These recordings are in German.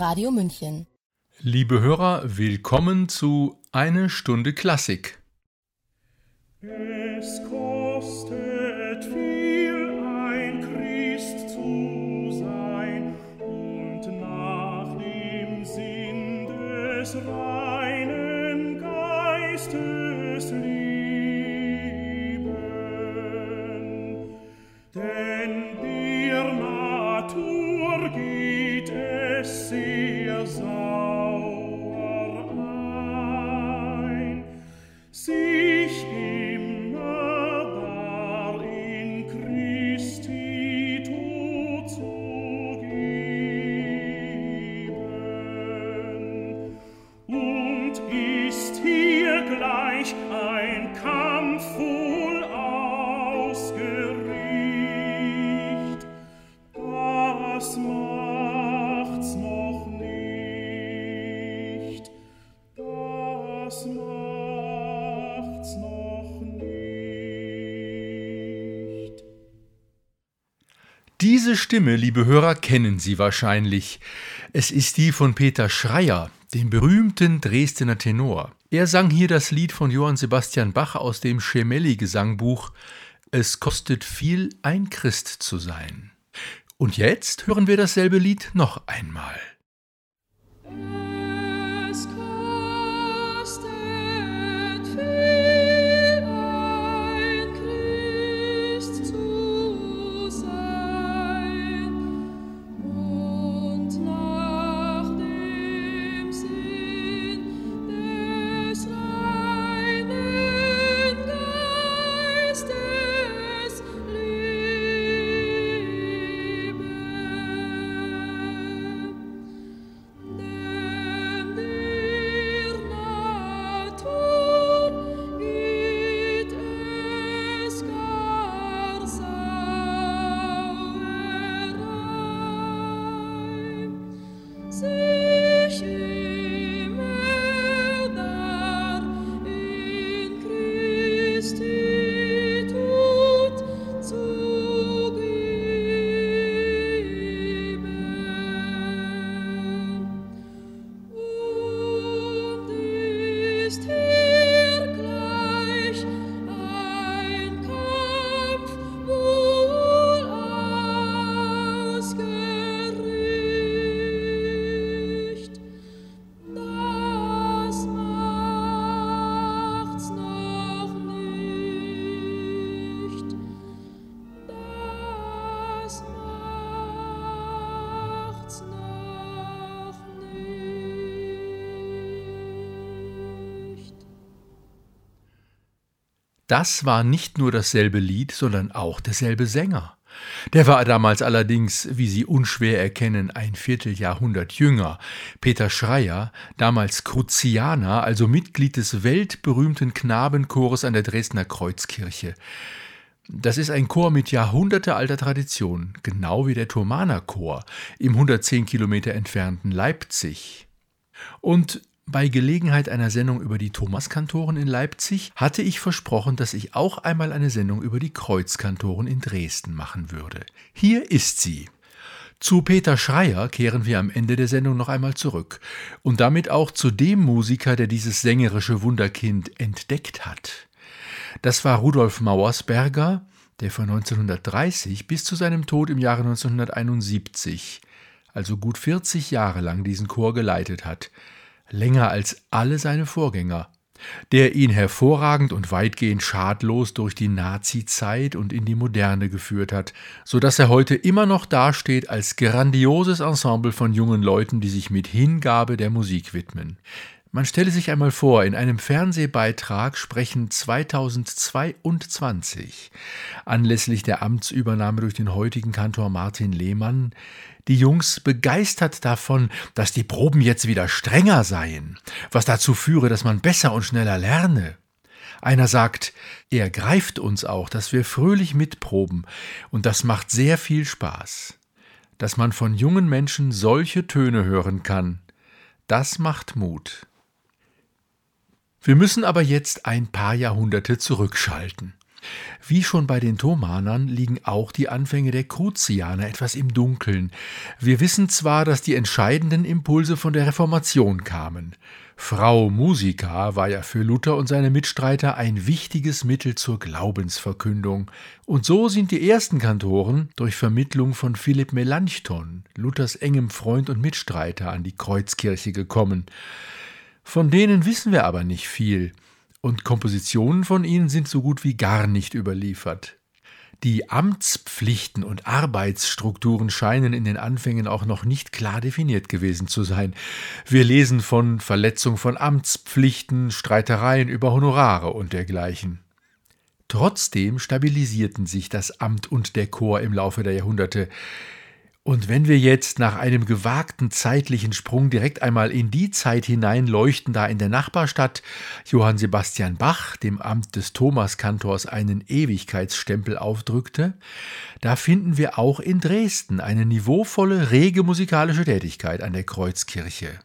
Radio München. Liebe Hörer, willkommen zu Eine Stunde Klassik. Es kostet viel, ein Christ zu sein und nach dem Sinn des reinen Geistes leben. Denn der Natur geht es sehr Jesus. Diese Stimme, liebe Hörer, kennen Sie wahrscheinlich. Es ist die von Peter Schreier, dem berühmten Dresdner Tenor. Er sang hier das Lied von Johann Sebastian Bach aus dem Schemelli-Gesangbuch Es kostet viel, ein Christ zu sein. Und jetzt hören wir dasselbe Lied noch einmal. Das war nicht nur dasselbe Lied, sondern auch derselbe Sänger. Der war damals allerdings, wie Sie unschwer erkennen, ein Vierteljahrhundert jünger. Peter Schreier, damals Cruzianer, also Mitglied des weltberühmten Knabenchores an der Dresdner Kreuzkirche. Das ist ein Chor mit jahrhundertealter Tradition, genau wie der Thomaner Chor im 110 Kilometer entfernten Leipzig. Und bei Gelegenheit einer Sendung über die Thomaskantoren in Leipzig hatte ich versprochen, dass ich auch einmal eine Sendung über die Kreuzkantoren in Dresden machen würde. Hier ist sie. Zu Peter Schreier kehren wir am Ende der Sendung noch einmal zurück und damit auch zu dem Musiker, der dieses sängerische Wunderkind entdeckt hat. Das war Rudolf Mauersberger, der von 1930 bis zu seinem Tod im Jahre 1971, also gut 40 Jahre lang diesen Chor geleitet hat, länger als alle seine Vorgänger, der ihn hervorragend und weitgehend schadlos durch die Nazi-Zeit und in die Moderne geführt hat, so dass er heute immer noch dasteht als grandioses Ensemble von jungen Leuten, die sich mit Hingabe der Musik widmen. Man stelle sich einmal vor, in einem Fernsehbeitrag sprechen 2022 anlässlich der Amtsübernahme durch den heutigen Kantor Martin Lehmann die Jungs begeistert davon, dass die Proben jetzt wieder strenger seien, was dazu führe, dass man besser und schneller lerne. Einer sagt, er greift uns auch, dass wir fröhlich mitproben, und das macht sehr viel Spaß. Dass man von jungen Menschen solche Töne hören kann, das macht Mut. Wir müssen aber jetzt ein paar Jahrhunderte zurückschalten. Wie schon bei den Thomanern liegen auch die Anfänge der Kruzianer etwas im Dunkeln. Wir wissen zwar, dass die entscheidenden Impulse von der Reformation kamen. Frau Musica war ja für Luther und seine Mitstreiter ein wichtiges Mittel zur Glaubensverkündung. Und so sind die ersten Kantoren durch Vermittlung von Philipp Melanchthon, Luthers engem Freund und Mitstreiter, an die Kreuzkirche gekommen. Von denen wissen wir aber nicht viel und Kompositionen von ihnen sind so gut wie gar nicht überliefert. Die Amtspflichten und Arbeitsstrukturen scheinen in den Anfängen auch noch nicht klar definiert gewesen zu sein. Wir lesen von Verletzung von Amtspflichten, Streitereien über Honorare und dergleichen. Trotzdem stabilisierten sich das Amt und der Chor im Laufe der Jahrhunderte. Und wenn wir jetzt nach einem gewagten zeitlichen Sprung direkt einmal in die Zeit hineinleuchten, da in der Nachbarstadt Johann Sebastian Bach dem Amt des Thomaskantors einen Ewigkeitsstempel aufdrückte, da finden wir auch in Dresden eine niveauvolle, rege musikalische Tätigkeit an der Kreuzkirche.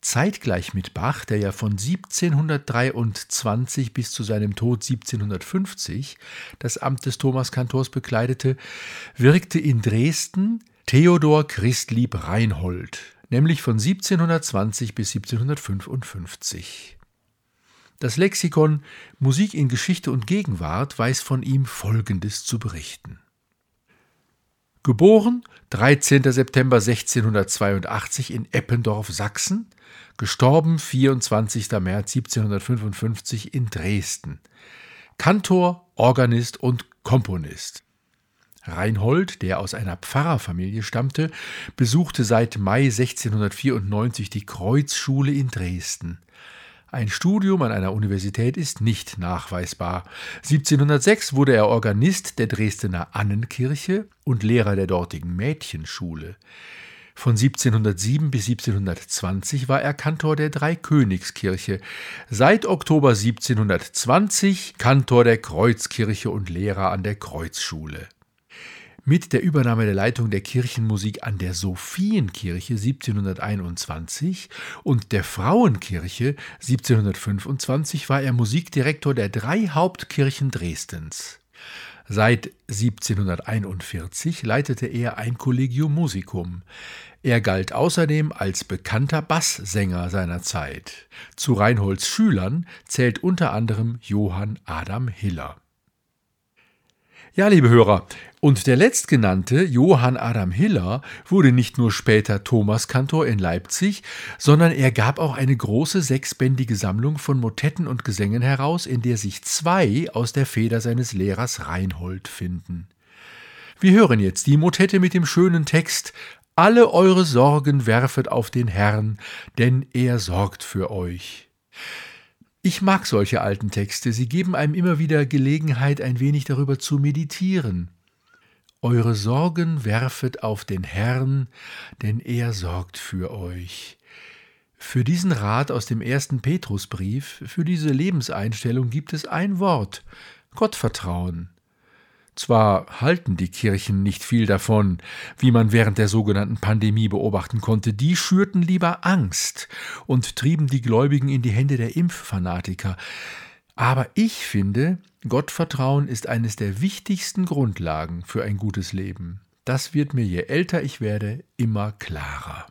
Zeitgleich mit Bach, der ja von 1723 bis zu seinem Tod 1750 das Amt des Thomaskantors bekleidete, wirkte in Dresden Theodor Christlieb Reinhold, nämlich von 1720 bis 1755. Das Lexikon Musik in Geschichte und Gegenwart weiß von ihm Folgendes zu berichten. Geboren 13. September 1682 in Eppendorf, Sachsen, gestorben 24. März 1755 in Dresden. Kantor, Organist und Komponist. Reinhold, der aus einer Pfarrerfamilie stammte, besuchte seit Mai 1694 die Kreuzschule in Dresden. Ein Studium an einer Universität ist nicht nachweisbar. 1706 wurde er Organist der Dresdner Annenkirche und Lehrer der dortigen Mädchenschule. Von 1707 bis 1720 war er Kantor der Dreikönigskirche, seit Oktober 1720 Kantor der Kreuzkirche und Lehrer an der Kreuzschule. Mit der Übernahme der Leitung der Kirchenmusik an der Sophienkirche 1721 und der Frauenkirche 1725 war er Musikdirektor der drei Hauptkirchen Dresdens. Seit 1741 leitete er ein Collegium Musicum. Er galt außerdem als bekannter Basssänger seiner Zeit. Zu Reinholds Schülern zählt unter anderem Johann Adam Hiller. Ja, liebe Hörer, und der letztgenannte Johann Adam Hiller wurde nicht nur später Thomaskantor in Leipzig, sondern er gab auch eine große sechsbändige Sammlung von Motetten und Gesängen heraus, in der sich zwei aus der Feder seines Lehrers Reinhold finden. Wir hören jetzt die Motette mit dem schönen Text Alle eure Sorgen werfet auf den Herrn, denn er sorgt für euch. Ich mag solche alten Texte, sie geben einem immer wieder Gelegenheit, ein wenig darüber zu meditieren. Eure Sorgen werfet auf den Herrn, denn er sorgt für euch. Für diesen Rat aus dem ersten Petrusbrief, für diese Lebenseinstellung gibt es ein Wort Gottvertrauen. Zwar halten die Kirchen nicht viel davon, wie man während der sogenannten Pandemie beobachten konnte, die schürten lieber Angst und trieben die Gläubigen in die Hände der Impffanatiker. Aber ich finde, Gottvertrauen ist eines der wichtigsten Grundlagen für ein gutes Leben. Das wird mir je älter ich werde immer klarer.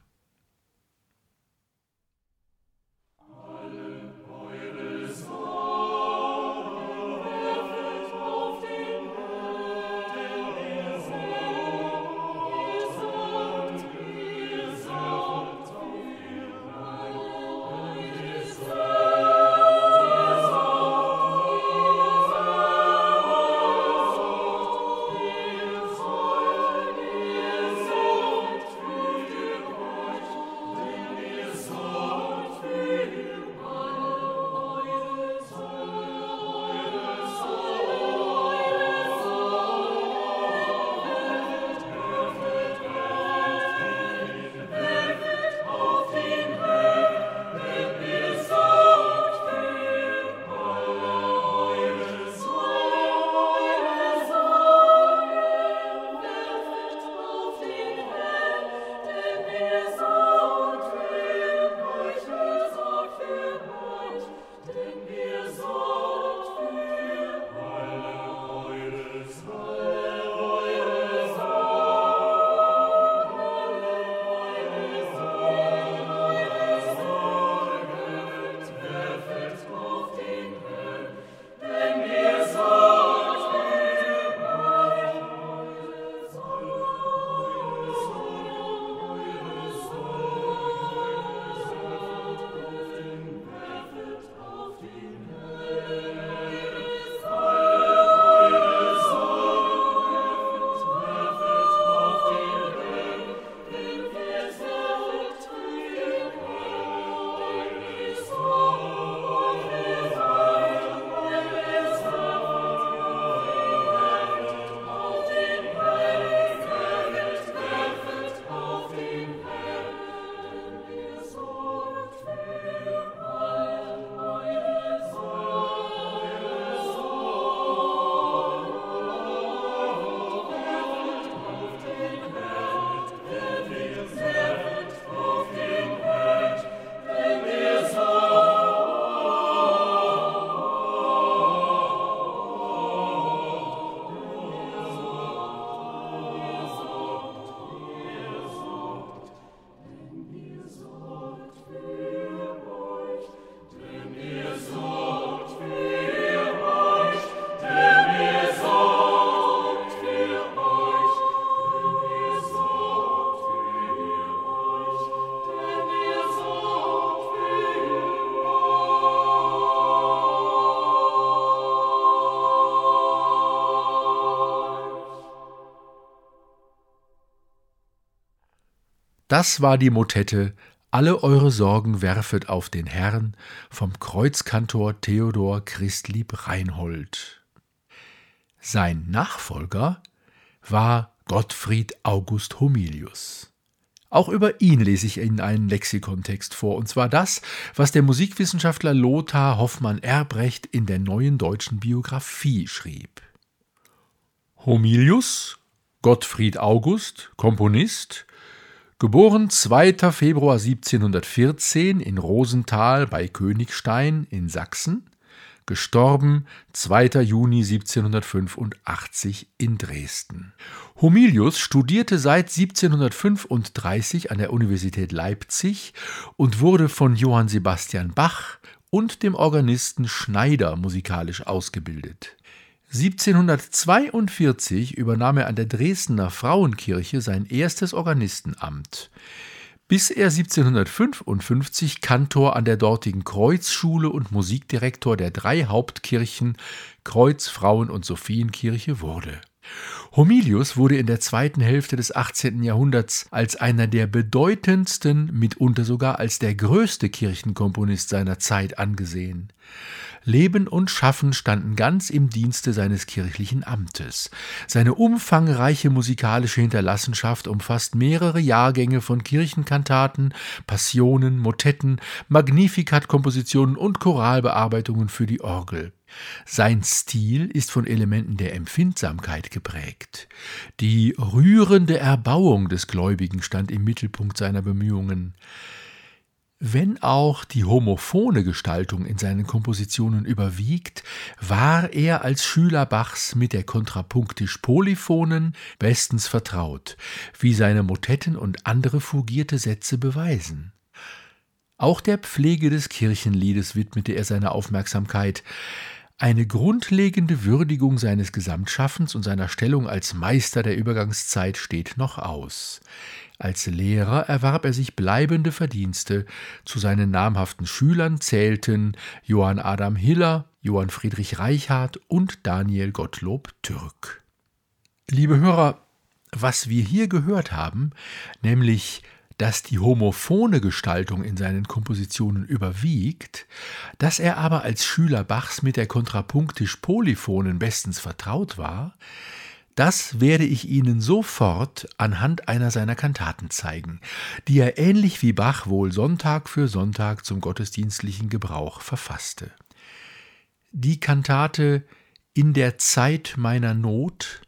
Das war die Motette Alle eure Sorgen werfet auf den Herrn vom Kreuzkantor Theodor Christlieb Reinhold. Sein Nachfolger war Gottfried August Homilius. Auch über ihn lese ich Ihnen einen Lexikontext vor, und zwar das, was der Musikwissenschaftler Lothar Hoffmann Erbrecht in der neuen deutschen Biografie schrieb. Homilius, Gottfried August, Komponist, geboren 2. Februar 1714 in Rosenthal bei Königstein in Sachsen, gestorben 2. Juni 1785 in Dresden. Homilius studierte seit 1735 an der Universität Leipzig und wurde von Johann Sebastian Bach und dem Organisten Schneider musikalisch ausgebildet. 1742 übernahm er an der Dresdner Frauenkirche sein erstes Organistenamt bis er 1755 Kantor an der dortigen Kreuzschule und Musikdirektor der drei Hauptkirchen Kreuz, Frauen und Sophienkirche wurde. Homilius wurde in der zweiten Hälfte des 18. Jahrhunderts als einer der bedeutendsten, mitunter sogar als der größte Kirchenkomponist seiner Zeit angesehen. Leben und Schaffen standen ganz im Dienste seines kirchlichen Amtes. Seine umfangreiche musikalische Hinterlassenschaft umfasst mehrere Jahrgänge von Kirchenkantaten, Passionen, Motetten, Magnificat-Kompositionen und Choralbearbeitungen für die Orgel. Sein Stil ist von Elementen der Empfindsamkeit geprägt. Die rührende Erbauung des Gläubigen stand im Mittelpunkt seiner Bemühungen. Wenn auch die homophone Gestaltung in seinen Kompositionen überwiegt, war er als Schüler Bachs mit der kontrapunktisch-polyphonen bestens vertraut, wie seine Motetten und andere fugierte Sätze beweisen. Auch der Pflege des Kirchenliedes widmete er seine Aufmerksamkeit, eine grundlegende Würdigung seines Gesamtschaffens und seiner Stellung als Meister der Übergangszeit steht noch aus. Als Lehrer erwarb er sich bleibende Verdienste. Zu seinen namhaften Schülern zählten Johann Adam Hiller, Johann Friedrich Reichardt und Daniel Gottlob Türk. Liebe Hörer, was wir hier gehört haben, nämlich dass die homophone Gestaltung in seinen Kompositionen überwiegt, dass er aber als Schüler Bachs mit der kontrapunktisch-polyphonen bestens vertraut war, das werde ich Ihnen sofort anhand einer seiner Kantaten zeigen, die er ähnlich wie Bach wohl Sonntag für Sonntag zum gottesdienstlichen Gebrauch verfasste. Die Kantate In der Zeit meiner Not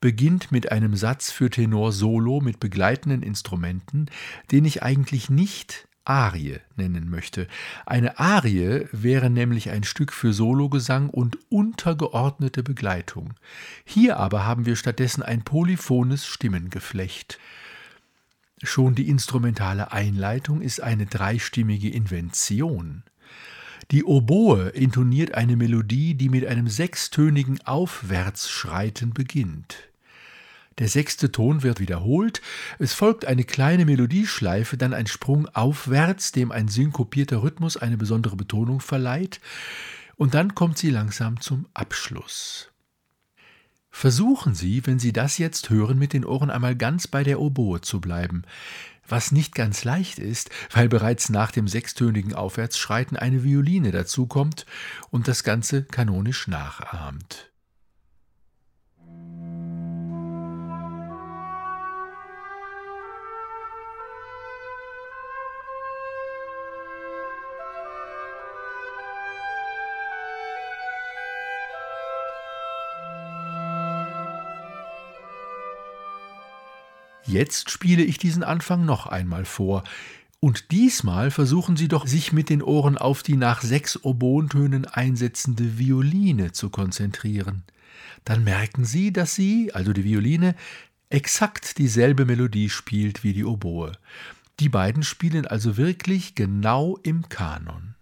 beginnt mit einem Satz für Tenor Solo mit begleitenden Instrumenten, den ich eigentlich nicht Arie nennen möchte. Eine Arie wäre nämlich ein Stück für Sologesang und untergeordnete Begleitung. Hier aber haben wir stattdessen ein polyphones Stimmengeflecht. Schon die instrumentale Einleitung ist eine dreistimmige Invention. Die Oboe intoniert eine Melodie, die mit einem sechstönigen Aufwärtsschreiten beginnt. Der sechste Ton wird wiederholt, es folgt eine kleine Melodieschleife, dann ein Sprung aufwärts, dem ein synkopierter Rhythmus eine besondere Betonung verleiht, und dann kommt sie langsam zum Abschluss. Versuchen Sie, wenn Sie das jetzt hören, mit den Ohren einmal ganz bei der Oboe zu bleiben, was nicht ganz leicht ist, weil bereits nach dem sechstönigen Aufwärtsschreiten eine Violine dazukommt und das Ganze kanonisch nachahmt. Jetzt spiele ich diesen Anfang noch einmal vor. Und diesmal versuchen Sie doch, sich mit den Ohren auf die nach sechs Oboentönen einsetzende Violine zu konzentrieren. Dann merken Sie, dass Sie, also die Violine, exakt dieselbe Melodie spielt wie die Oboe. Die beiden spielen also wirklich genau im Kanon.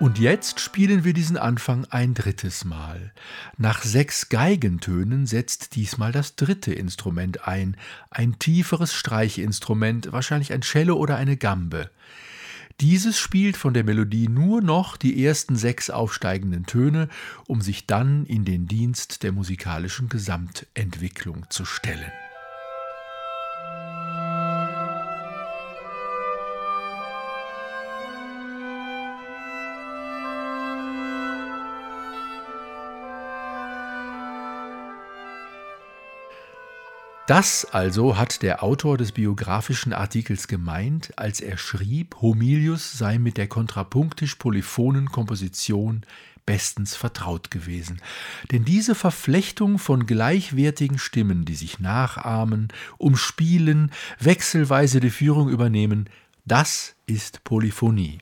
Und jetzt spielen wir diesen Anfang ein drittes Mal. Nach sechs Geigentönen setzt diesmal das dritte Instrument ein, ein tieferes Streichinstrument, wahrscheinlich ein Cello oder eine Gambe. Dieses spielt von der Melodie nur noch die ersten sechs aufsteigenden Töne, um sich dann in den Dienst der musikalischen Gesamtentwicklung zu stellen. Das also hat der Autor des biografischen Artikels gemeint, als er schrieb, Homilius sei mit der kontrapunktisch-polyphonen Komposition bestens vertraut gewesen. Denn diese Verflechtung von gleichwertigen Stimmen, die sich nachahmen, umspielen, wechselweise die Führung übernehmen, das ist Polyphonie.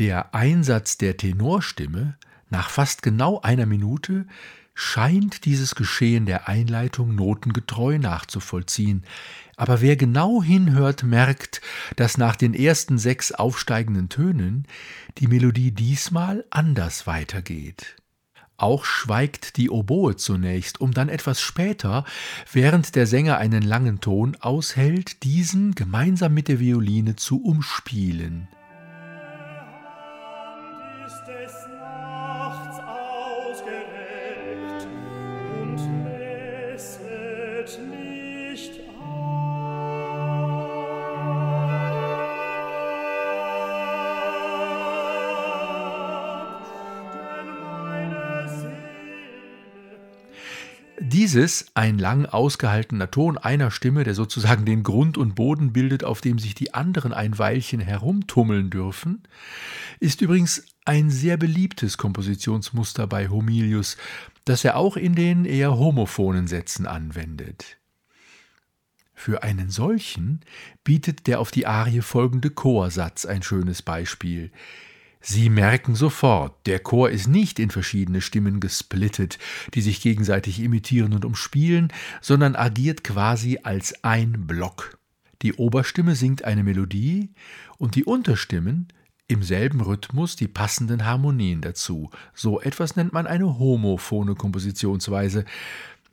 Der Einsatz der Tenorstimme nach fast genau einer Minute scheint dieses Geschehen der Einleitung notengetreu nachzuvollziehen, aber wer genau hinhört, merkt, dass nach den ersten sechs aufsteigenden Tönen die Melodie diesmal anders weitergeht. Auch schweigt die Oboe zunächst, um dann etwas später, während der Sänger einen langen Ton aushält, diesen gemeinsam mit der Violine zu umspielen. Dieses, ein lang ausgehaltener Ton einer Stimme, der sozusagen den Grund und Boden bildet, auf dem sich die anderen ein Weilchen herumtummeln dürfen, ist übrigens ein sehr beliebtes Kompositionsmuster bei Homilius, das er auch in den eher homophonen Sätzen anwendet. Für einen solchen bietet der auf die Arie folgende Chorsatz ein schönes Beispiel. Sie merken sofort, der Chor ist nicht in verschiedene Stimmen gesplittet, die sich gegenseitig imitieren und umspielen, sondern agiert quasi als ein Block. Die Oberstimme singt eine Melodie und die Unterstimmen im selben Rhythmus die passenden Harmonien dazu. So etwas nennt man eine homophone Kompositionsweise.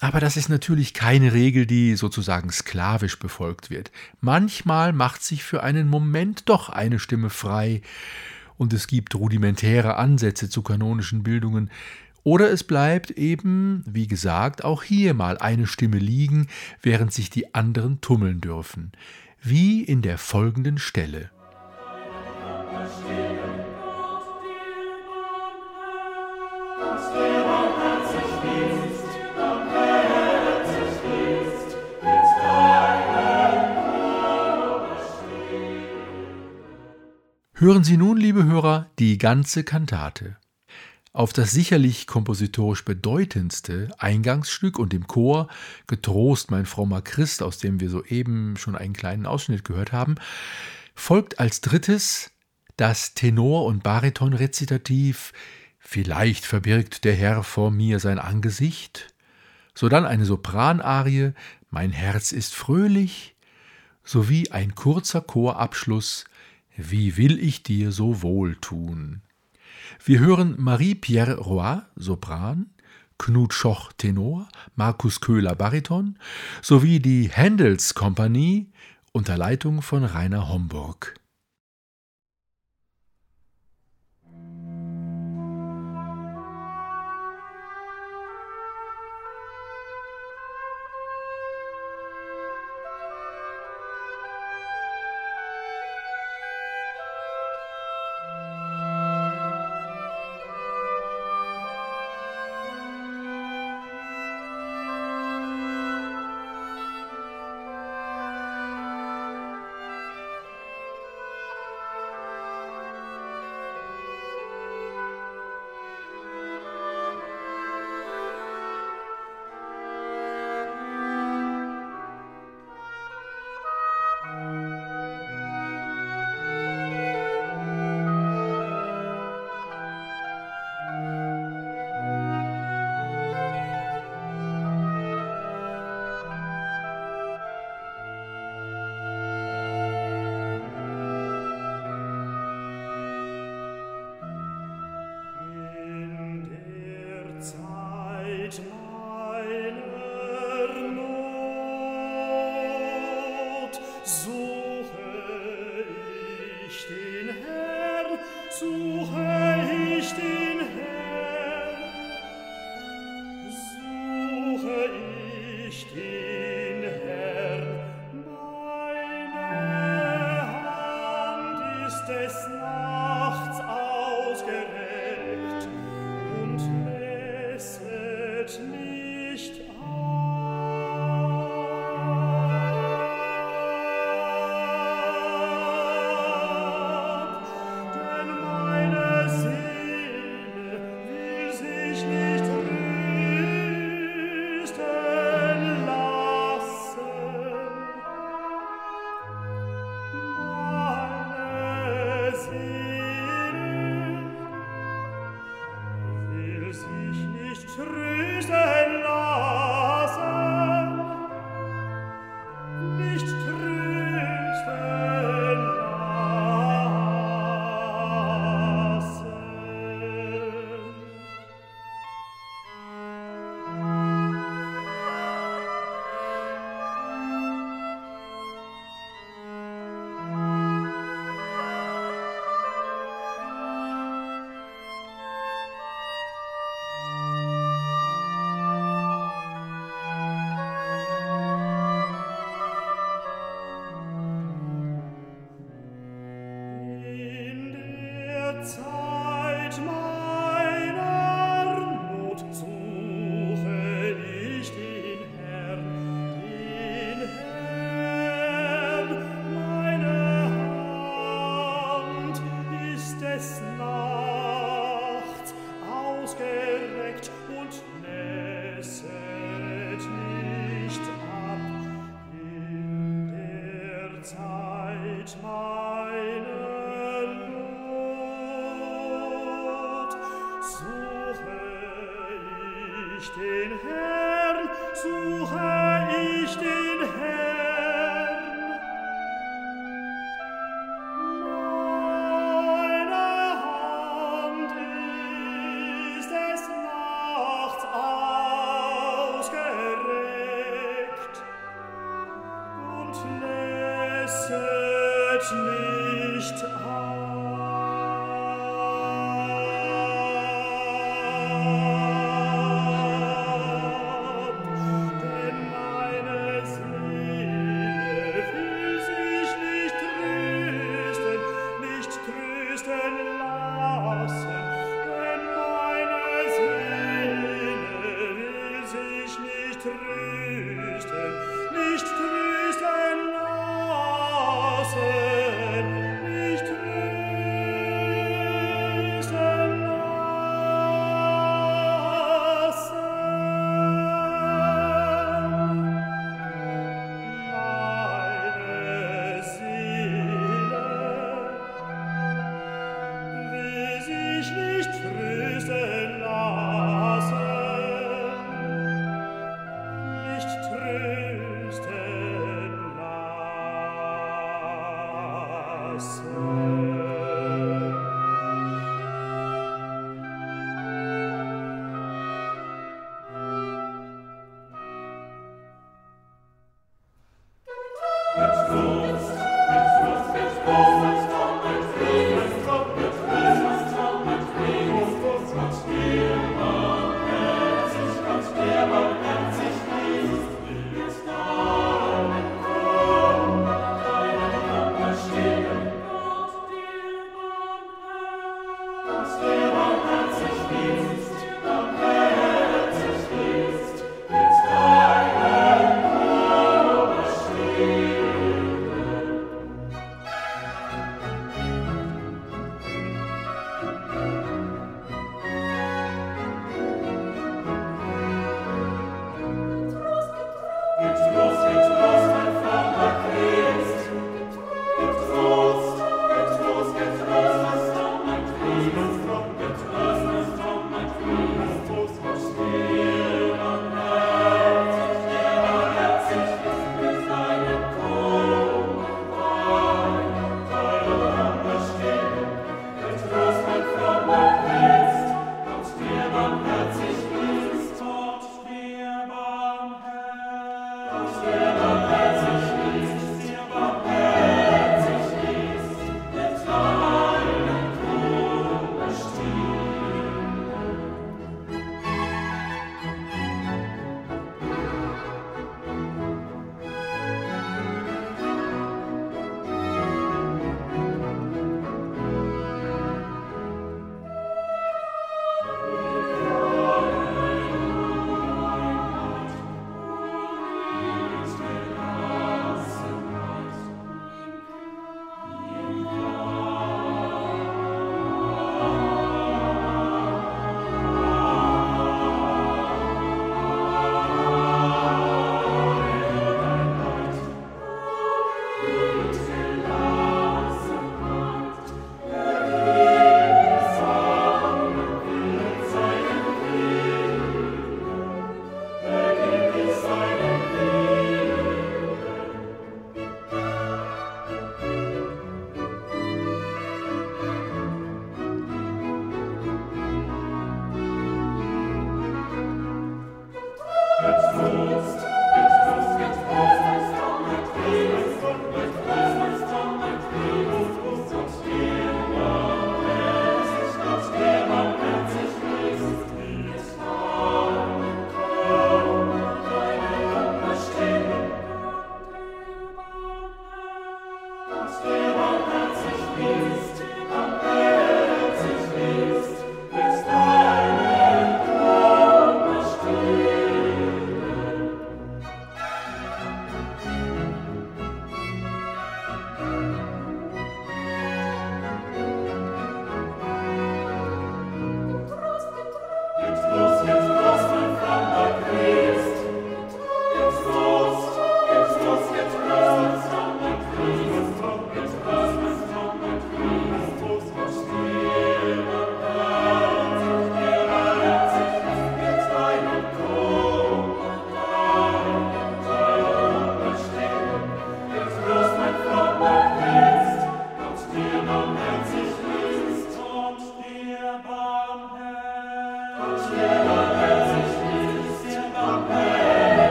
Aber das ist natürlich keine Regel, die sozusagen sklavisch befolgt wird. Manchmal macht sich für einen Moment doch eine Stimme frei, und es gibt rudimentäre Ansätze zu kanonischen Bildungen, oder es bleibt eben, wie gesagt, auch hier mal eine Stimme liegen, während sich die anderen tummeln dürfen, wie in der folgenden Stelle. Hören Sie nun, liebe Hörer, die ganze Kantate. Auf das sicherlich kompositorisch bedeutendste Eingangsstück und dem Chor Getrost, mein frommer Christ, aus dem wir soeben schon einen kleinen Ausschnitt gehört haben, folgt als drittes das Tenor- und Baritonrezitativ Vielleicht verbirgt der Herr vor mir sein Angesicht, sodann eine Sopranarie Mein Herz ist fröhlich, sowie ein kurzer Chorabschluss wie will ich dir so wohl tun? Wir hören Marie-Pierre Roy, Sopran, Knut Schoch, Tenor, Markus Köhler, Bariton, sowie die Händels Kompanie unter Leitung von Rainer Homburg.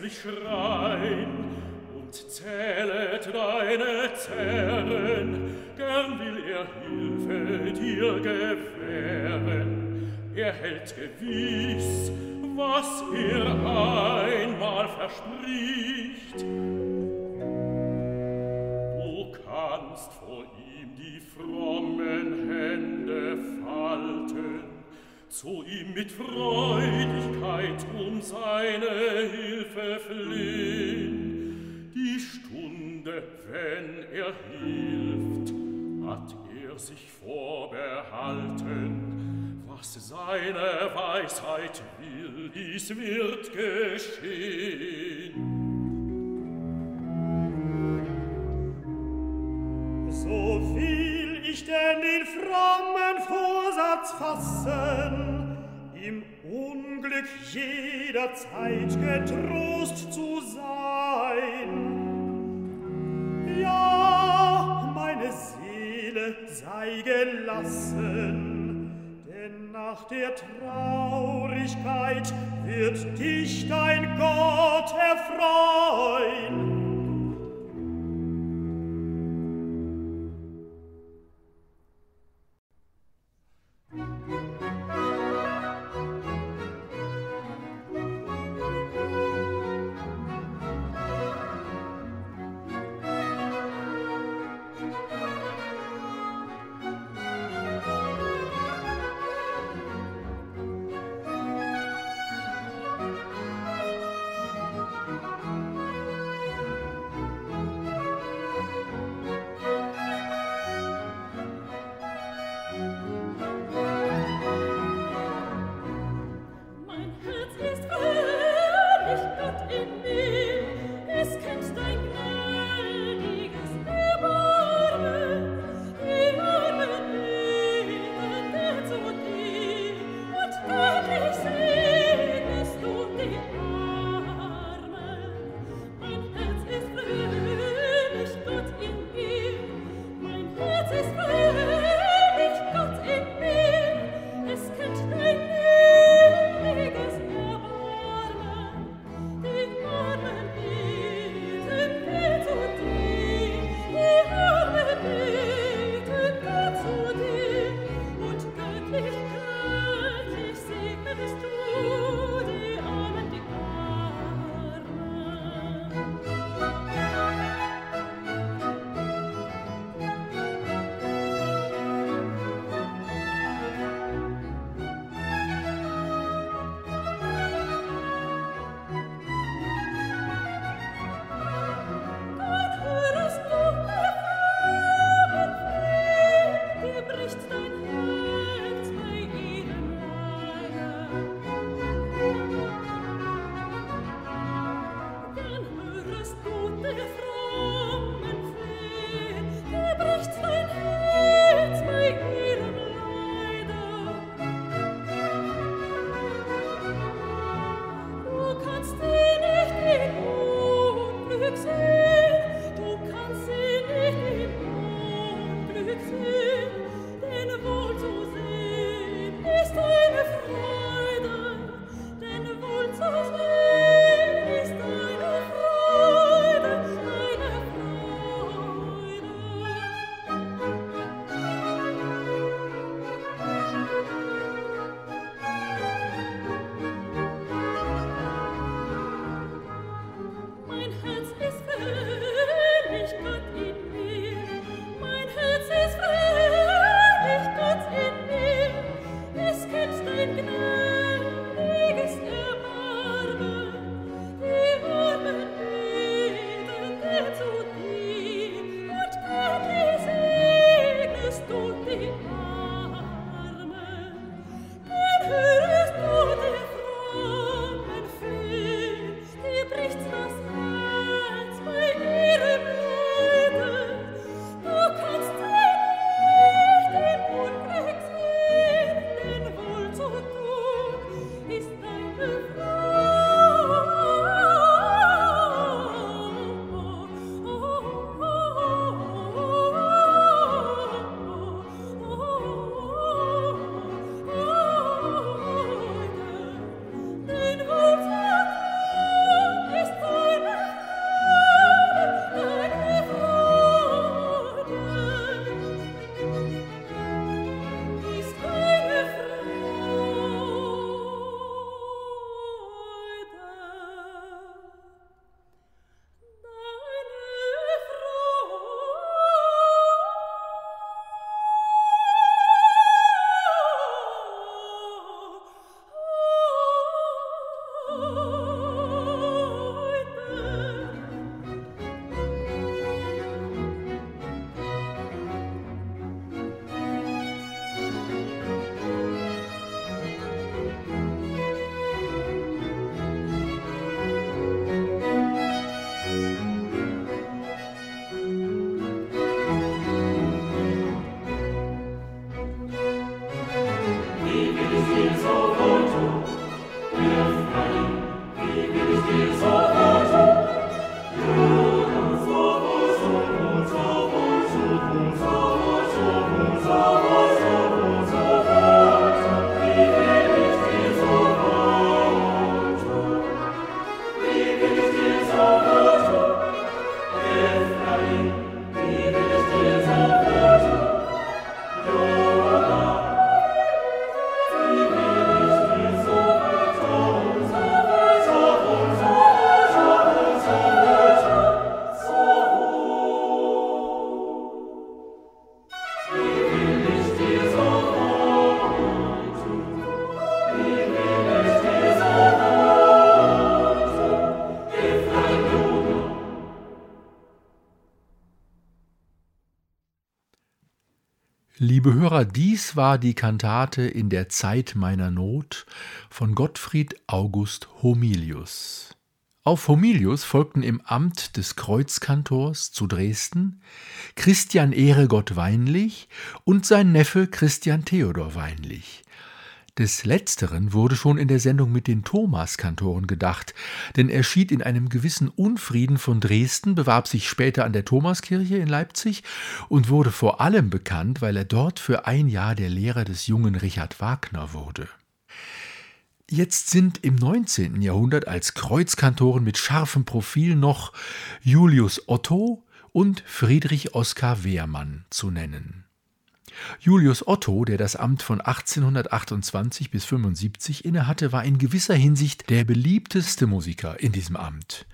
schmerzlich schrein und zählet deine Zähren, gern will er Hilfe dir gewähren. Er hält gewiss, was er einmal verspricht, zu ihm mit Freudigkeit um seine Hilfe flehen. Die Stunde, wenn er hilft, hat er sich vorbehalten. Was seine Weisheit will, dies wird geschehen. So viel ich denn in frommen Herz fassen, im Unglück jederzeit getrost zu sein. Ja, meine Seele sei gelassen, denn nach der Traurigkeit wird dich dein Gott erfreuen. Hörer, dies war die Kantate in der Zeit meiner Not von Gottfried August Homilius. Auf Homilius folgten im Amt des Kreuzkantors zu Dresden Christian Ehregott Weinlich und sein Neffe Christian Theodor Weinlich. Des Letzteren wurde schon in der Sendung mit den Thomaskantoren gedacht, denn er schied in einem gewissen Unfrieden von Dresden, bewarb sich später an der Thomaskirche in Leipzig und wurde vor allem bekannt, weil er dort für ein Jahr der Lehrer des jungen Richard Wagner wurde. Jetzt sind im 19. Jahrhundert als Kreuzkantoren mit scharfem Profil noch Julius Otto und Friedrich Oskar Wehrmann zu nennen. Julius Otto, der das Amt von 1828 bis 75 innehatte, war in gewisser Hinsicht der beliebteste Musiker in diesem Amt.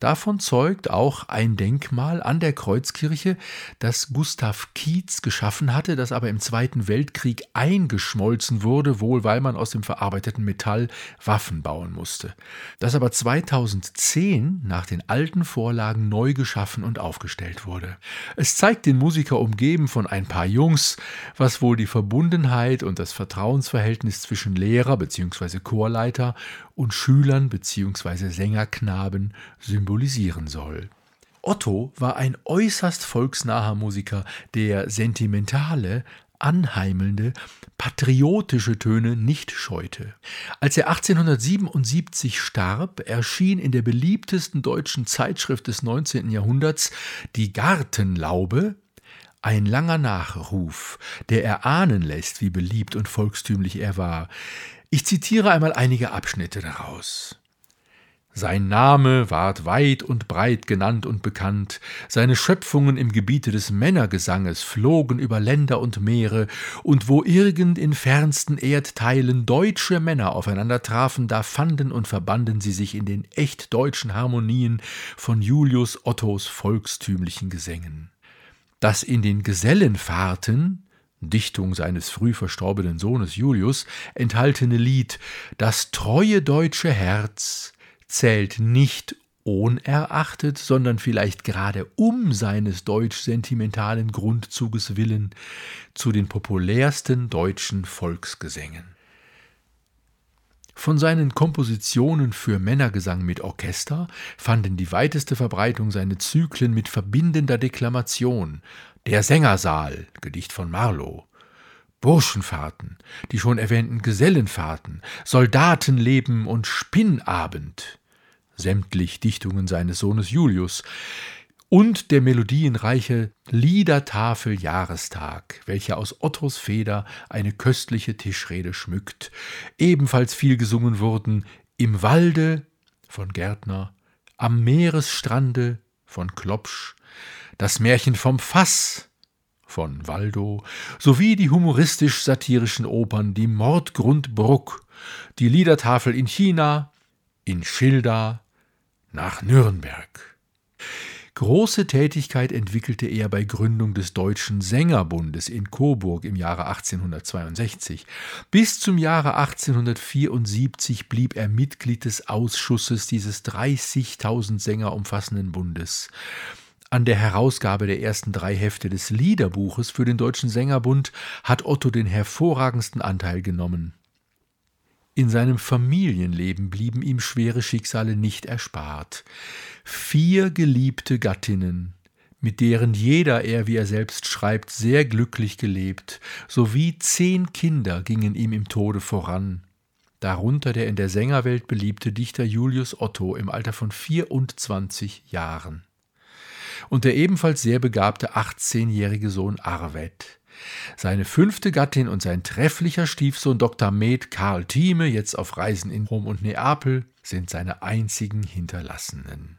Davon zeugt auch ein Denkmal an der Kreuzkirche, das Gustav Kietz geschaffen hatte, das aber im Zweiten Weltkrieg eingeschmolzen wurde, wohl weil man aus dem verarbeiteten Metall Waffen bauen musste. Das aber 2010 nach den alten Vorlagen neu geschaffen und aufgestellt wurde. Es zeigt den Musiker umgeben von ein paar Jungs, was wohl die Verbundenheit und das Vertrauensverhältnis zwischen Lehrer bzw. Chorleiter und Schülern bzw. Sängerknaben symbolisieren soll. Otto war ein äußerst volksnaher Musiker, der sentimentale, anheimelnde, patriotische Töne nicht scheute. Als er 1877 starb, erschien in der beliebtesten deutschen Zeitschrift des 19. Jahrhunderts, die Gartenlaube, ein langer Nachruf, der erahnen lässt, wie beliebt und volkstümlich er war. Ich zitiere einmal einige Abschnitte daraus. Sein Name ward weit und breit genannt und bekannt, seine Schöpfungen im Gebiete des Männergesanges flogen über Länder und Meere, und wo irgend in fernsten Erdteilen deutsche Männer aufeinander trafen, da fanden und verbanden sie sich in den echt deutschen Harmonien von Julius Ottos volkstümlichen Gesängen. Dass in den Gesellenfahrten Dichtung seines früh verstorbenen Sohnes Julius, enthaltene Lied Das treue deutsche Herz zählt nicht ohnerachtet, sondern vielleicht gerade um seines deutsch-sentimentalen Grundzuges willen zu den populärsten deutschen Volksgesängen. Von seinen Kompositionen für Männergesang mit Orchester fanden die weiteste Verbreitung seine Zyklen mit verbindender Deklamation, der Sängersaal, Gedicht von Marlow. Burschenfahrten, die schon erwähnten Gesellenfahrten, Soldatenleben und Spinnabend, sämtlich Dichtungen seines Sohnes Julius, und der melodienreiche Liedertafel Jahrestag, welcher aus Ottos Feder eine köstliche Tischrede schmückt. Ebenfalls viel gesungen wurden Im Walde von Gärtner, Am Meeresstrande von Klopsch, das Märchen vom Fass von Waldo sowie die humoristisch-satirischen Opern Die Mordgrund Bruck, die Liedertafel in China, in Schilda, nach Nürnberg. Große Tätigkeit entwickelte er bei Gründung des Deutschen Sängerbundes in Coburg im Jahre 1862. Bis zum Jahre 1874 blieb er Mitglied des Ausschusses dieses 30.000 Sänger umfassenden Bundes. An der Herausgabe der ersten drei Hefte des Liederbuches für den Deutschen Sängerbund hat Otto den hervorragendsten Anteil genommen. In seinem Familienleben blieben ihm schwere Schicksale nicht erspart. Vier geliebte Gattinnen, mit deren jeder er, wie er selbst schreibt, sehr glücklich gelebt, sowie zehn Kinder gingen ihm im Tode voran, darunter der in der Sängerwelt beliebte Dichter Julius Otto im Alter von 24 Jahren und der ebenfalls sehr begabte 18-jährige Sohn Arvet. Seine fünfte Gattin und sein trefflicher Stiefsohn Dr. Med Karl Thieme, jetzt auf Reisen in Rom und Neapel, sind seine einzigen Hinterlassenen.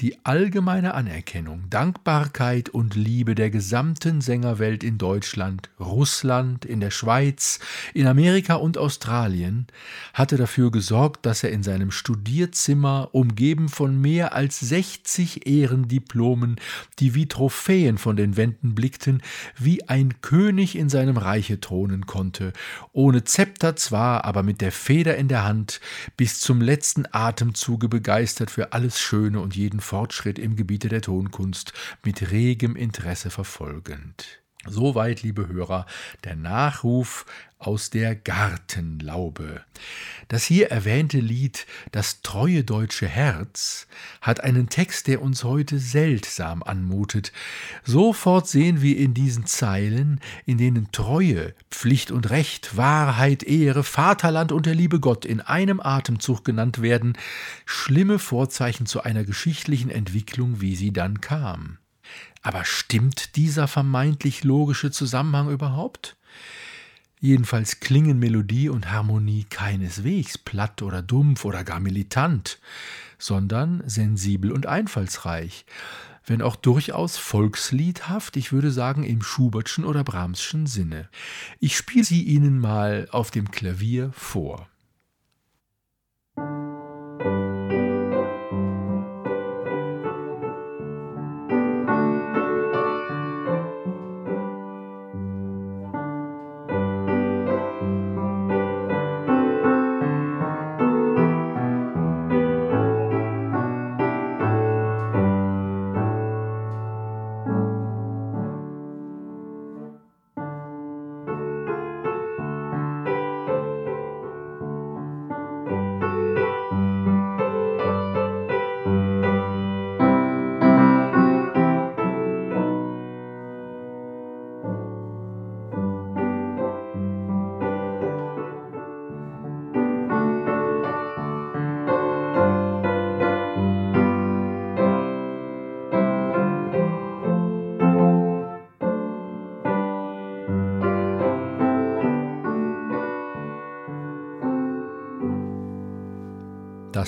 Die allgemeine Anerkennung, Dankbarkeit und Liebe der gesamten Sängerwelt in Deutschland, Russland, in der Schweiz, in Amerika und Australien hatte dafür gesorgt, dass er in seinem Studierzimmer, umgeben von mehr als 60 Ehrendiplomen, die wie Trophäen von den Wänden blickten, wie ein König in seinem Reiche thronen konnte, ohne Zepter zwar, aber mit der Feder in der Hand, bis zum letzten Atemzuge begeistert für alles Schöne und jeden Fortschritt im Gebiete der Tonkunst mit regem Interesse verfolgend. Soweit, liebe Hörer, der Nachruf aus der Gartenlaube. Das hier erwähnte Lied Das treue deutsche Herz hat einen Text, der uns heute seltsam anmutet. Sofort sehen wir in diesen Zeilen, in denen Treue, Pflicht und Recht, Wahrheit, Ehre, Vaterland und der liebe Gott in einem Atemzug genannt werden, schlimme Vorzeichen zu einer geschichtlichen Entwicklung, wie sie dann kam. Aber stimmt dieser vermeintlich logische Zusammenhang überhaupt? Jedenfalls klingen Melodie und Harmonie keineswegs platt oder dumpf oder gar militant, sondern sensibel und einfallsreich, wenn auch durchaus volksliedhaft, ich würde sagen im Schubertschen oder Brahmschen Sinne. Ich spiele sie Ihnen mal auf dem Klavier vor.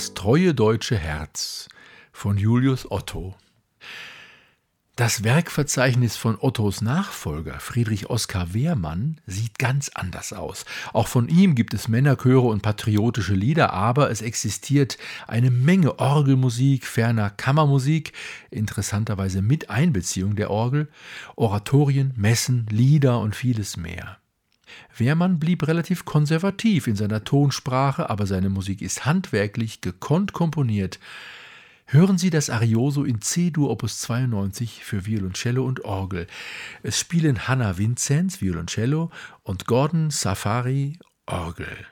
Das treue deutsche Herz von Julius Otto. Das Werkverzeichnis von Ottos Nachfolger Friedrich Oskar Wehrmann sieht ganz anders aus. Auch von ihm gibt es Männerchöre und patriotische Lieder, aber es existiert eine Menge Orgelmusik, ferner Kammermusik, interessanterweise mit Einbeziehung der Orgel, Oratorien, Messen, Lieder und vieles mehr. Wehrmann blieb relativ konservativ in seiner Tonsprache, aber seine Musik ist handwerklich gekonnt komponiert. Hören Sie das Arioso in C-Dur Opus 92 für Violoncello und Orgel. Es spielen Hannah Vinzenz Violoncello und Gordon Safari Orgel.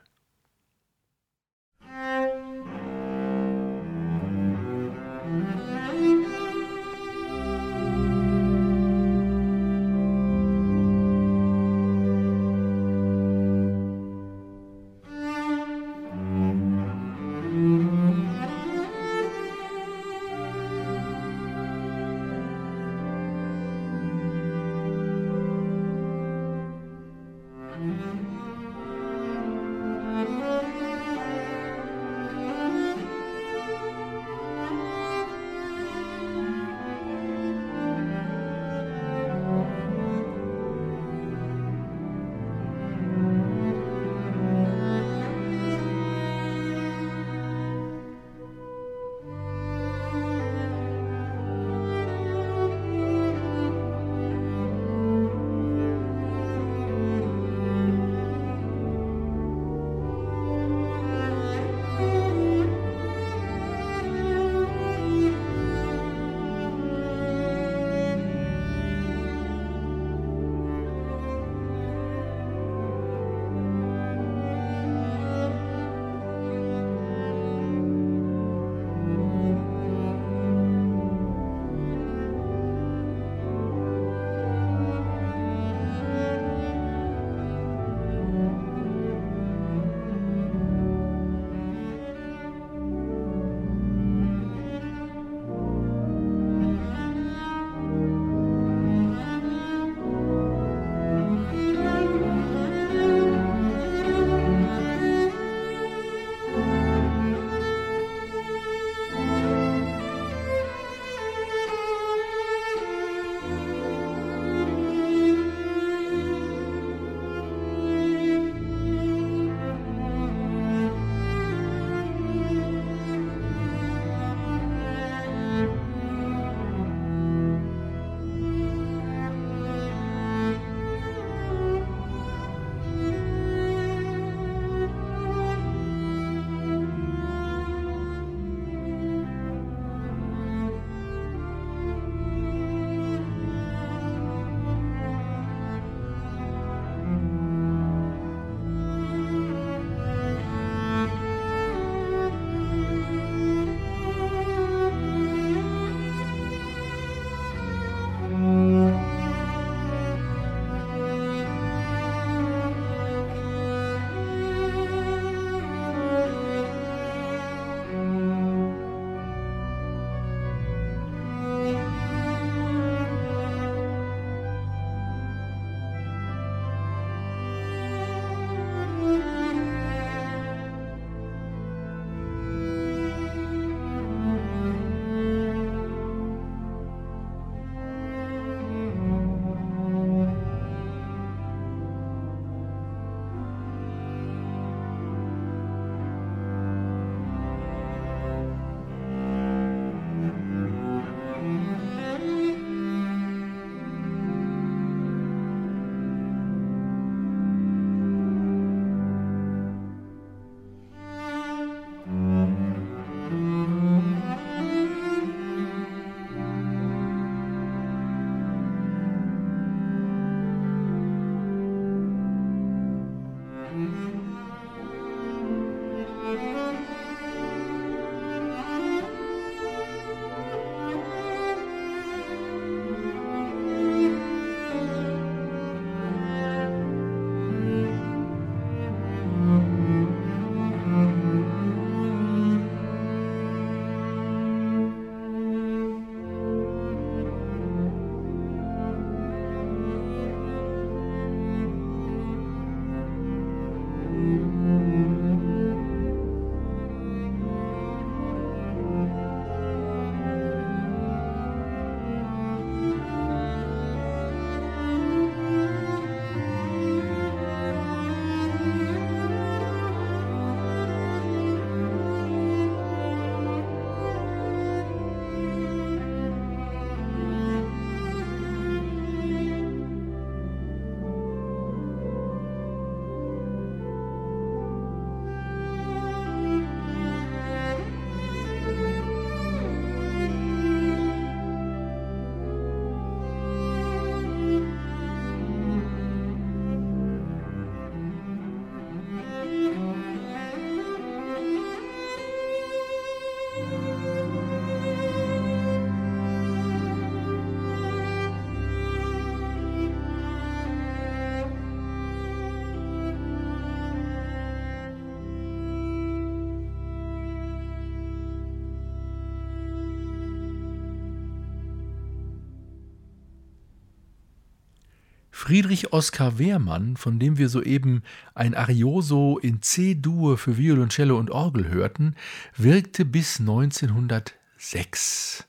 Friedrich Oskar Wehrmann, von dem wir soeben ein Arioso in C-Dur für Violoncello und Orgel hörten, wirkte bis 1906.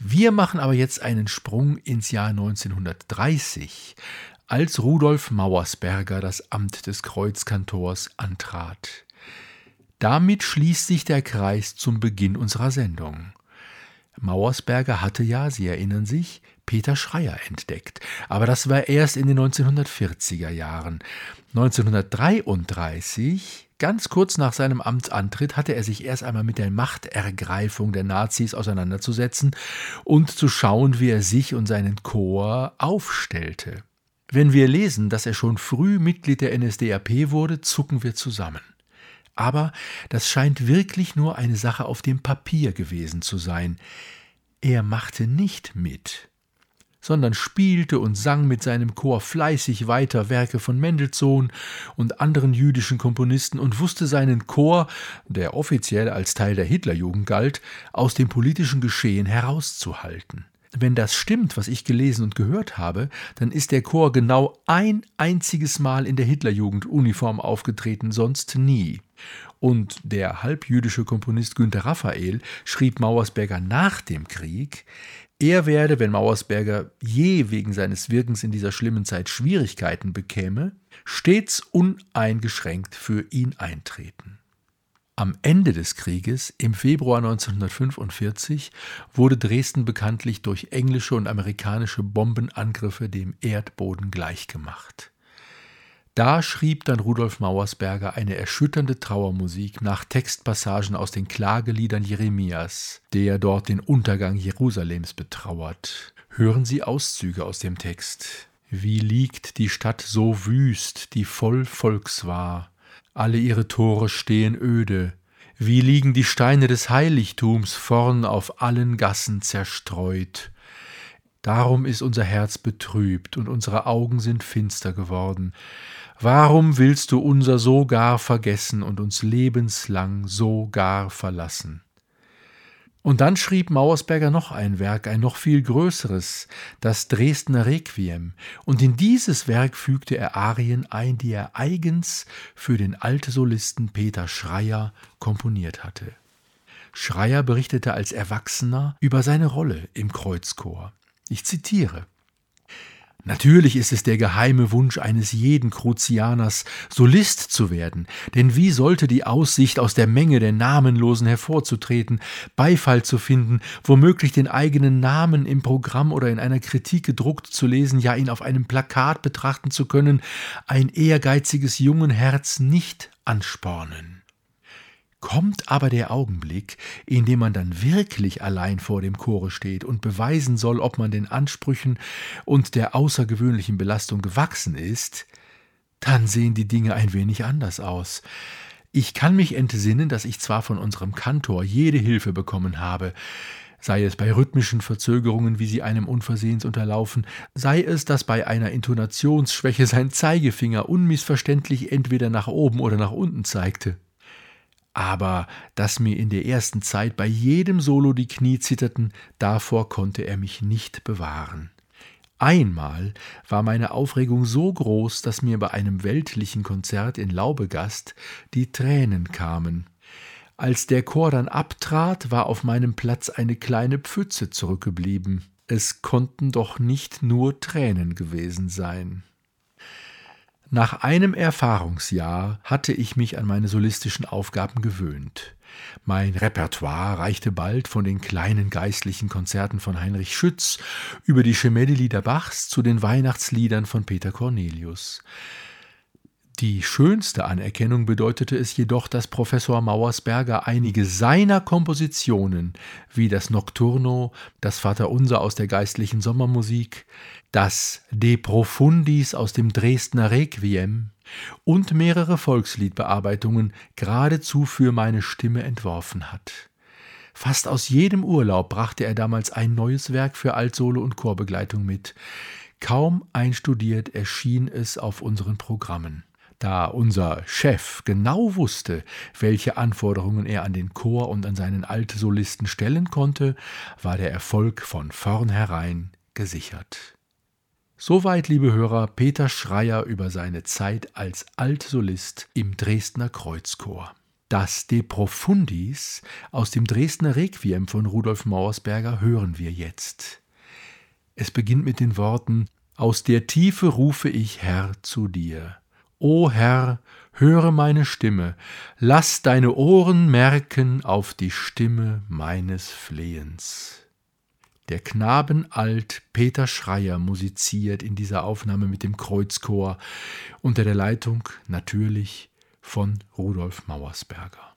Wir machen aber jetzt einen Sprung ins Jahr 1930, als Rudolf Mauersberger das Amt des Kreuzkantors antrat. Damit schließt sich der Kreis zum Beginn unserer Sendung. Mauersberger hatte ja, Sie erinnern sich, Peter Schreier entdeckt. Aber das war erst in den 1940er Jahren. 1933, ganz kurz nach seinem Amtsantritt, hatte er sich erst einmal mit der Machtergreifung der Nazis auseinanderzusetzen und zu schauen, wie er sich und seinen Chor aufstellte. Wenn wir lesen, dass er schon früh Mitglied der NSDAP wurde, zucken wir zusammen. Aber das scheint wirklich nur eine Sache auf dem Papier gewesen zu sein. Er machte nicht mit, sondern spielte und sang mit seinem Chor fleißig weiter Werke von Mendelssohn und anderen jüdischen Komponisten und wusste seinen Chor, der offiziell als Teil der Hitlerjugend galt, aus dem politischen Geschehen herauszuhalten. Wenn das stimmt, was ich gelesen und gehört habe, dann ist der Chor genau ein einziges Mal in der Hitlerjugend Uniform aufgetreten, sonst nie. Und der halbjüdische Komponist Günter Raphael schrieb Mauersberger nach dem Krieg, er werde, wenn Mauersberger je wegen seines Wirkens in dieser schlimmen Zeit Schwierigkeiten bekäme, stets uneingeschränkt für ihn eintreten. Am Ende des Krieges, im Februar 1945, wurde Dresden bekanntlich durch englische und amerikanische Bombenangriffe dem Erdboden gleichgemacht. Da schrieb dann Rudolf Mauersberger eine erschütternde Trauermusik nach Textpassagen aus den Klageliedern Jeremias, der dort den Untergang Jerusalems betrauert. Hören Sie Auszüge aus dem Text. Wie liegt die Stadt so wüst, die voll Volks war, alle ihre Tore stehen öde. Wie liegen die Steine des Heiligtums vorn auf allen Gassen zerstreut. Darum ist unser Herz betrübt und unsere Augen sind finster geworden. Warum willst du unser so gar vergessen und uns lebenslang so gar verlassen? Und dann schrieb Mauersberger noch ein Werk, ein noch viel größeres, das Dresdner Requiem, und in dieses Werk fügte er Arien ein, die er eigens für den Altsolisten Peter Schreier komponiert hatte. Schreier berichtete als Erwachsener über seine Rolle im Kreuzchor. Ich zitiere Natürlich ist es der geheime Wunsch eines jeden Kruzianers, Solist zu werden, denn wie sollte die Aussicht, aus der Menge der Namenlosen hervorzutreten, Beifall zu finden, womöglich den eigenen Namen im Programm oder in einer Kritik gedruckt zu lesen, ja ihn auf einem Plakat betrachten zu können, ein ehrgeiziges jungen Herz nicht anspornen. Kommt aber der Augenblick, in dem man dann wirklich allein vor dem Chore steht und beweisen soll, ob man den Ansprüchen und der außergewöhnlichen Belastung gewachsen ist, dann sehen die Dinge ein wenig anders aus. Ich kann mich entsinnen, dass ich zwar von unserem Kantor jede Hilfe bekommen habe, sei es bei rhythmischen Verzögerungen, wie sie einem unversehens unterlaufen, sei es, dass bei einer Intonationsschwäche sein Zeigefinger unmissverständlich entweder nach oben oder nach unten zeigte aber dass mir in der ersten Zeit bei jedem Solo die Knie zitterten, davor konnte er mich nicht bewahren. Einmal war meine Aufregung so groß, dass mir bei einem weltlichen Konzert in Laubegast die Tränen kamen. Als der Chor dann abtrat, war auf meinem Platz eine kleine Pfütze zurückgeblieben. Es konnten doch nicht nur Tränen gewesen sein. Nach einem Erfahrungsjahr hatte ich mich an meine solistischen Aufgaben gewöhnt. Mein Repertoire reichte bald von den kleinen geistlichen Konzerten von Heinrich Schütz über die Schemellieder Bachs zu den Weihnachtsliedern von Peter Cornelius. Die schönste Anerkennung bedeutete es jedoch, dass Professor Mauersberger einige seiner Kompositionen, wie das Nocturno, das Vaterunser aus der geistlichen Sommermusik, das De Profundis aus dem Dresdner Requiem und mehrere Volksliedbearbeitungen geradezu für meine Stimme entworfen hat. Fast aus jedem Urlaub brachte er damals ein neues Werk für Altsolo und Chorbegleitung mit. Kaum einstudiert erschien es auf unseren Programmen. Da unser Chef genau wusste, welche Anforderungen er an den Chor und an seinen Altsolisten stellen konnte, war der Erfolg von vornherein gesichert. Soweit, liebe Hörer, Peter Schreier über seine Zeit als Altsolist im Dresdner Kreuzchor. Das De Profundis aus dem Dresdner Requiem von Rudolf Mauersberger hören wir jetzt. Es beginnt mit den Worten Aus der Tiefe rufe ich Herr zu dir. O Herr, höre meine Stimme, lass deine Ohren merken auf die Stimme meines Flehens. Der Knabenalt Peter Schreier musiziert in dieser Aufnahme mit dem Kreuzchor unter der Leitung natürlich von Rudolf Mauersberger.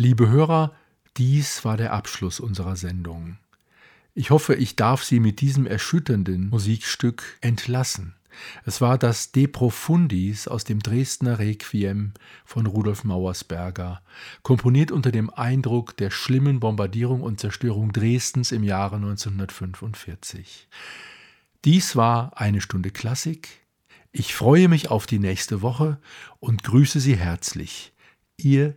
Liebe Hörer, dies war der Abschluss unserer Sendung. Ich hoffe, ich darf Sie mit diesem erschütternden Musikstück entlassen. Es war das De Profundis aus dem Dresdner Requiem von Rudolf Mauersberger, komponiert unter dem Eindruck der schlimmen Bombardierung und Zerstörung Dresdens im Jahre 1945. Dies war eine Stunde Klassik. Ich freue mich auf die nächste Woche und grüße Sie herzlich. Ihr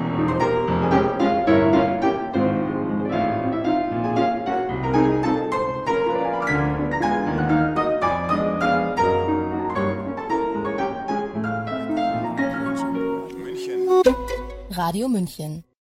Radio München